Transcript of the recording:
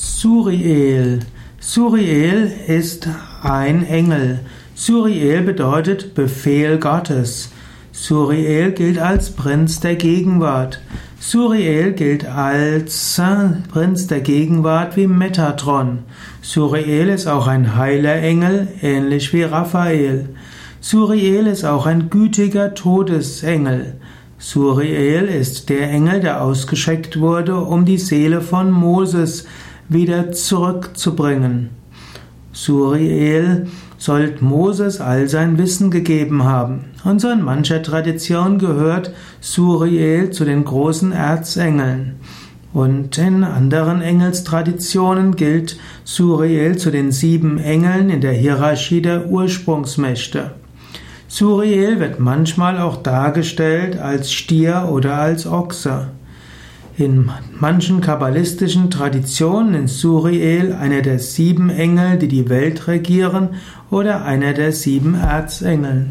Suriel. Suriel ist ein Engel. Suriel bedeutet Befehl Gottes. Suriel gilt als Prinz der Gegenwart. Suriel gilt als Prinz der Gegenwart wie Metatron. Suriel ist auch ein heiler Engel, ähnlich wie Raphael. Suriel ist auch ein gütiger Todesengel. Suriel ist der Engel, der ausgeschickt wurde, um die Seele von Moses wieder zurückzubringen. Suriel soll Moses all sein Wissen gegeben haben. Und so in mancher Tradition gehört Suriel zu den großen Erzengeln. Und in anderen Engelstraditionen gilt Suriel zu den sieben Engeln in der Hierarchie der Ursprungsmächte. Suriel wird manchmal auch dargestellt als Stier oder als Ochse. In manchen kabbalistischen Traditionen ist Suriel einer der sieben Engel, die die Welt regieren, oder einer der sieben Erzengel.